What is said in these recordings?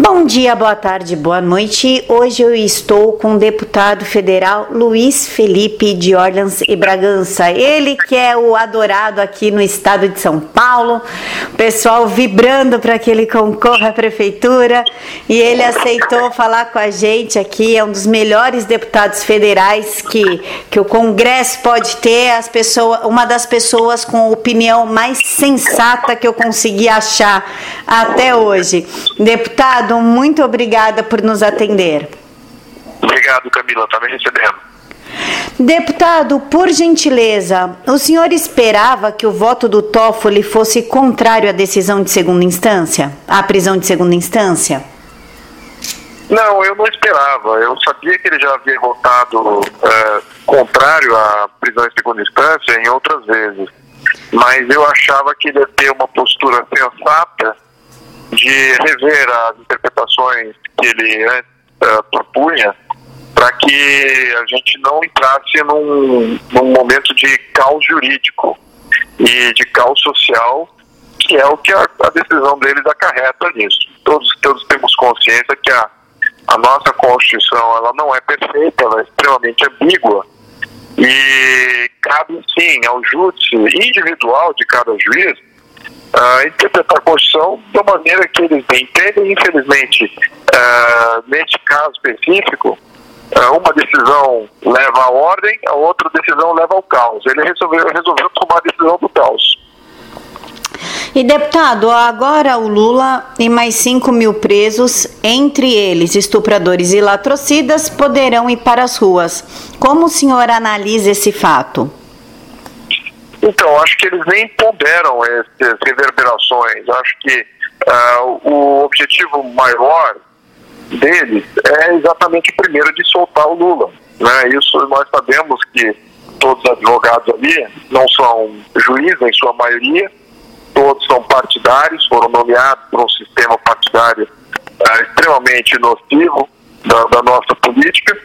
Bom dia, boa tarde, boa noite. Hoje eu estou com o deputado federal Luiz Felipe de Orleans e Bragança. Ele que é o adorado aqui no estado de São Paulo. O pessoal vibrando para que ele concorra à prefeitura e ele aceitou falar com a gente aqui. É um dos melhores deputados federais que, que o Congresso pode ter. As pessoas, uma das pessoas com opinião mais sensata que eu consegui achar até hoje. Deputado Muito obrigada por nos atender. Obrigado, Camila, está me recebendo. Deputado, por gentileza, o senhor esperava que o voto do Toffoli fosse contrário à decisão de segunda instância, à prisão de segunda instância? Não, eu não esperava. Eu sabia que ele já havia votado é, contrário à prisão em segunda instância em outras vezes, mas eu achava que ele ia ter uma postura sensata de rever as interpretações que ele uh, propunha para que a gente não entrasse num, num momento de caos jurídico e de caos social, que é o que a, a decisão deles acarreta nisso. Todos, todos temos consciência que a, a nossa Constituição ela não é perfeita, ela é extremamente ambígua e cabe sim ao júdice individual de cada juiz uh, interpretar a Constituição da maneira que eles entendem. Infelizmente, uh, neste caso específico, uh, uma decisão leva à ordem, a outra decisão leva ao caos. Ele resolveu, resolveu tomar a decisão do caos. E deputado, agora o Lula e mais 5 mil presos, entre eles estupradores e latrocidas, poderão ir para as ruas. Como o senhor analisa esse fato? Então, acho que eles nem ponderam essas reverberações. Acho que uh, o objetivo maior deles é exatamente primeiro de soltar o Lula. Né? Isso nós sabemos que todos os advogados ali não são juízes em sua maioria, todos são partidários, foram nomeados por um sistema partidário uh, extremamente nocivo da, da nossa política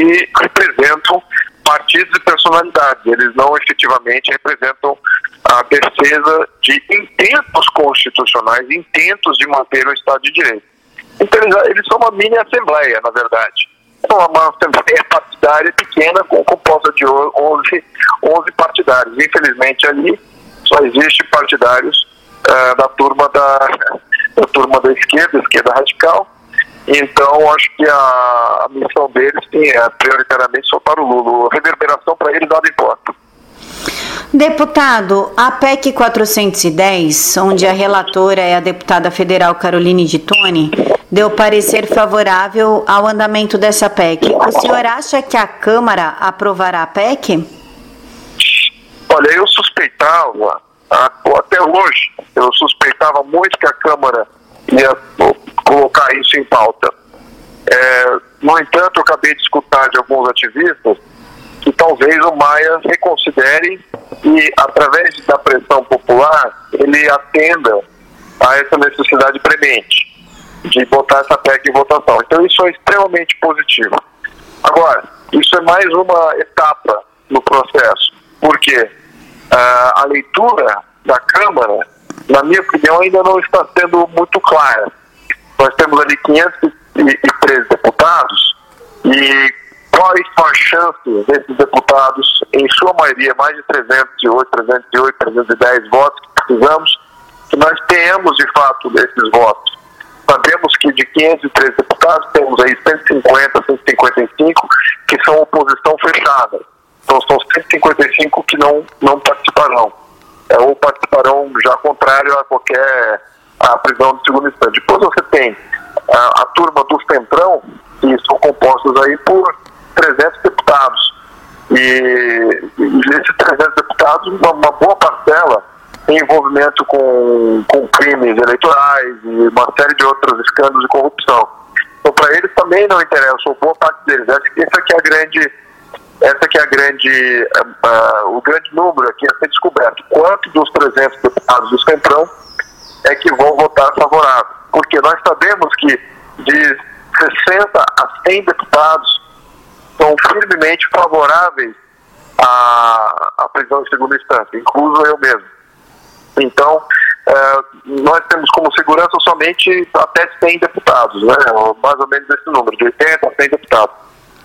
e representam partidos e personalidades. Eles não efetivamente representam a defesa de intentos constitucionais, intentos de manter o Estado de Direito. Então, eles, eles são uma mini assembleia, na verdade. É uma, assembleia partidária pequena, com, composta de 11, 11 partidários. Infelizmente, ali só existe partidários uh, da turma da, da turma da esquerda, esquerda radical, então, acho que a, a missão deles sim, é prioritariamente soltar o Lula. A reverberação para eles nada importa. Deputado, a PEC 410, onde a relatora é a deputada federal Caroline de Tone, deu parecer favorável ao andamento dessa PEC. O senhor acha que a Câmara aprovará a PEC? Olha, eu suspeitava, até hoje, eu suspeitava muito que a Câmara ia colocar isso pauta. É, no entanto, eu acabei de escutar de alguns ativistas que talvez o Maia reconsidere e, através da pressão popular, ele atenda a essa necessidade premente de botar essa PEC em votação. Então, isso é extremamente positivo. Agora, isso é mais uma etapa no processo, porque uh, a leitura da Câmara, na minha opinião, ainda não está sendo muito clara. Nós temos ali 513 deputados e quais são as chances desses deputados, em sua maioria, mais de 308, 308, 310 votos que precisamos, que nós tenhamos de fato desses votos. Sabemos que de 513 deputados, temos aí 150, 155 que são oposição fechada. Então são 155 que não, não participarão. É, ou participarão já contrário a qualquer a prisão de segundo instante. Depois você tem a, a turma do Centrão, que são compostos aí por 300 deputados. E, esses 300 deputados, uma, uma boa parcela tem envolvimento com, com crimes eleitorais e uma série de outros escândalos de corrupção. Então, para eles também não interessa, ou boa parte deles. Essa, essa aqui é a grande, essa que é a grande, uh, uh, o grande número aqui a ser descoberto. Quanto dos 300 deputados do Centrão é que vão votar favorável. Porque nós sabemos que de 60 a 100 deputados são firmemente favoráveis à, à prisão em segunda instância, incluso eu mesmo. Então, é, nós temos como segurança somente até 100 deputados, né? mais ou menos esse número, de 80 a 100 deputados.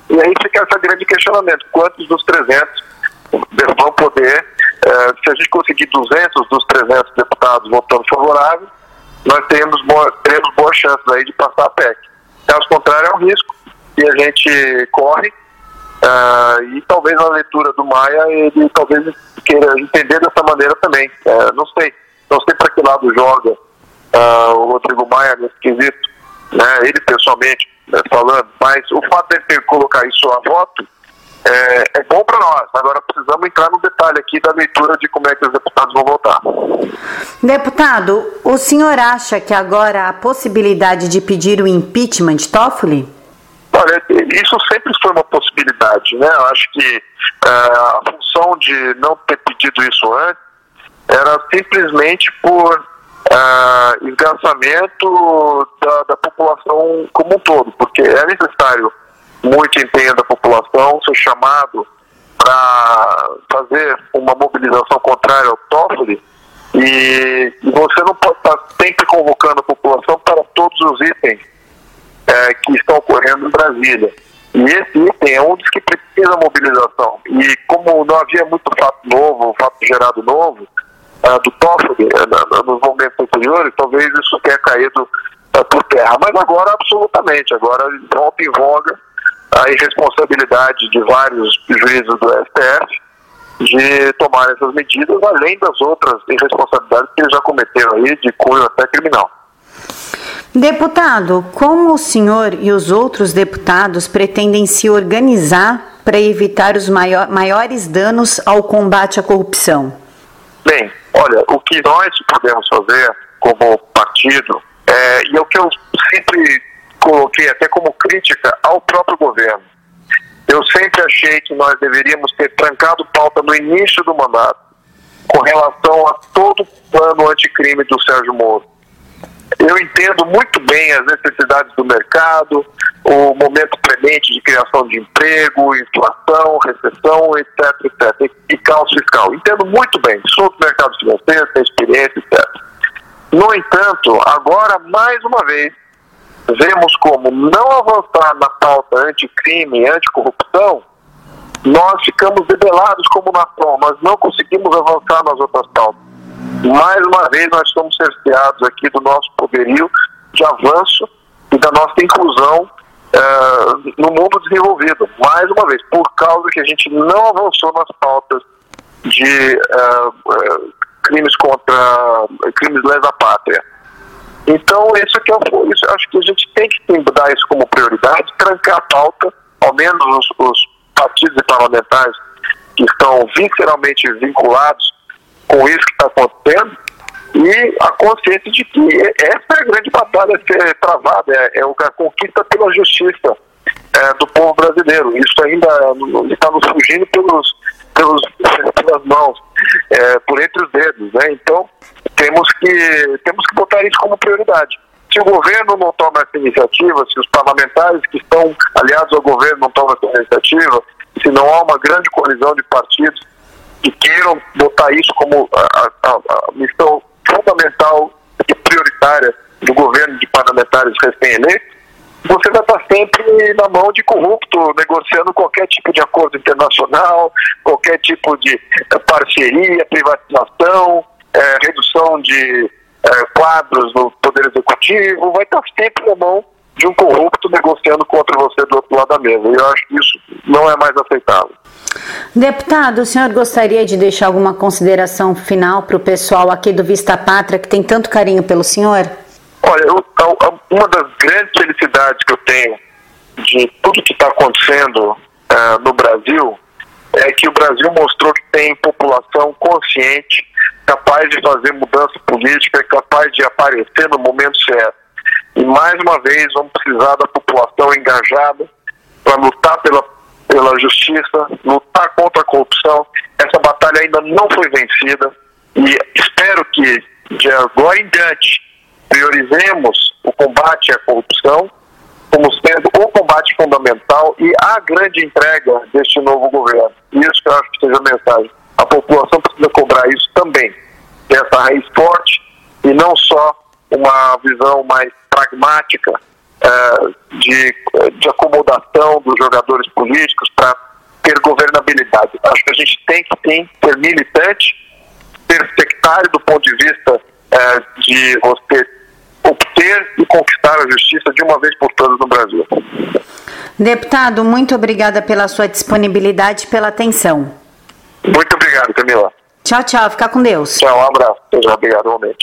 E aí fica esse grande questionamento, quantos dos 300 vão poder, é, se a gente conseguir 200 dos 300 deputados votando favorável, nós teremos, boa, teremos boas chances aí de passar a PEC. Caso contrário, é um risco que a gente corre uh, e talvez na leitura do Maia ele talvez queira entender dessa maneira também. Uh, não sei, não sei para que lado joga o Rodrigo Maia nesse quesito, né, ele pessoalmente né, falando, mas o fato de ele colocar isso a voto é, é bom para nós. Agora precisamos entrar no detalhe aqui da leitura de como é que os deputados vão votar. Deputado, o senhor acha que agora há possibilidade de pedir o impeachment de Toffoli? Olha, isso sempre foi uma possibilidade, né? Eu acho que uh, a função de não ter pedido isso antes era simplesmente por uh, esgarçamento da, da população como um todo, porque é necessário muito empenho da população ser chamado para fazer uma mobilização contrária ao Toffoli e, você não pode estar sempre convocando a população para todos os itens é, que estão ocorrendo em Brasília. E esse item é um dos que precisa mobilização. E como não havia muito fato novo, fato gerado novo, uh, do Toffoli uh, nos momentos anteriores, talvez isso tenha caído uh, por terra. Mas agora, absolutamente, agora volta em voga a irresponsabilidade de vários juízes do STF de tomar essas medidas, além das outras irresponsabilidades que eles já cometeram aí, de cunho até criminal. Deputado, como o senhor e os outros deputados pretendem se organizar para evitar os maior, maiores danos ao combate à corrupção? Bem, olha, o que nós podemos fazer como partido, é, e é o que eu sempre coloquei até como crítica ao próprio governo. Eu sempre achei que nós deveríamos ter trancado pauta no início do mandato com relação a todo o plano anticrime do Sérgio Moro. Eu entendo muito bem as necessidades do mercado, o momento premente de criação de emprego, inflação, recessão, etc, etc, e caos fiscal. Entendo muito bem, sou do mercado financeiro, tenho experiência, etc. No entanto, agora, mais uma vez, vemos como não avançar na pauta anticrime, anticorrupção, nós ficamos debelados como nação, nós não conseguimos avançar nas outras pautas. Mais uma vez, nós somos cerceados aqui do nosso poderio de avanço e da nossa inclusão uh, no mundo desenvolvido. Mais uma vez, por causa que a gente não avançou nas pautas de uh, uh, crimes contra crimes lesa pátria. Então, isso que eu, isso, acho que a gente tem que dar isso como prioridade, trancar a pauta, ao menos os, os partidos e parlamentares que estão visceralmente vinculados com isso que está acontecendo, e a consciência de que essa é a grande batalha a ser travada, é, é a conquista pela justiça é, do povo brasileiro. Isso ainda está nos fugindo pelos, pelos, pelas mãos, é, por entre os dedos. Né? Então, temos que, temos que botar isso como prioridade. Se o governo não toma essa iniciativa, se os parlamentares que estão aliados ao governo não tomam essa iniciativa, se não há uma grande coalizão de partidos que queiram botar isso como a, a, a missão fundamental e prioritária do governo de parlamentares recém-eleitos, você vai estar sempre na mão de corrupto, negociando qualquer tipo de acordo internacional, qualquer tipo de parceria, privatização, é, redução de é, quadros no Poder Executivo, vai estar sempre na mão de um corrupto negociando contra você do outro lado da mesa. E eu acho que isso não é mais aceitável. Deputado, o senhor gostaria de deixar alguma consideração final para o pessoal aqui do Vista Pátria que tem tanto carinho pelo senhor? Olha, eu, uma das grandes felicidades que eu tenho de tudo que está acontecendo uh, no Brasil é que o Brasil mostrou que tem população consciente, capaz de fazer mudança política, capaz de aparecer no momento certo. E mais uma vez vamos precisar da população engajada para lutar pela, pela justiça, lutar contra a corrupção. Essa batalha ainda não foi vencida e espero que de agora em diante priorizemos o combate à corrupção como sendo o combate fundamental e a grande entrega deste novo governo. Isso que eu acho que seja a mensagem. A população precisa cobrar isso também. Essa raiz forte e não só uma visão mais pragmática uh, de, de acomodação dos jogadores políticos para ter governabilidade. Acho que a gente tem que sim ser militante, ser sectário do ponto de vista uh, de você obter e conquistar a justiça de uma vez por todas no Brasil. Deputado, muito obrigada pela sua disponibilidade e pela atenção. Muito obrigado, Camila. Tchau, tchau. Fica com Deus. Tchau, um abraço. Obrigado, realmente.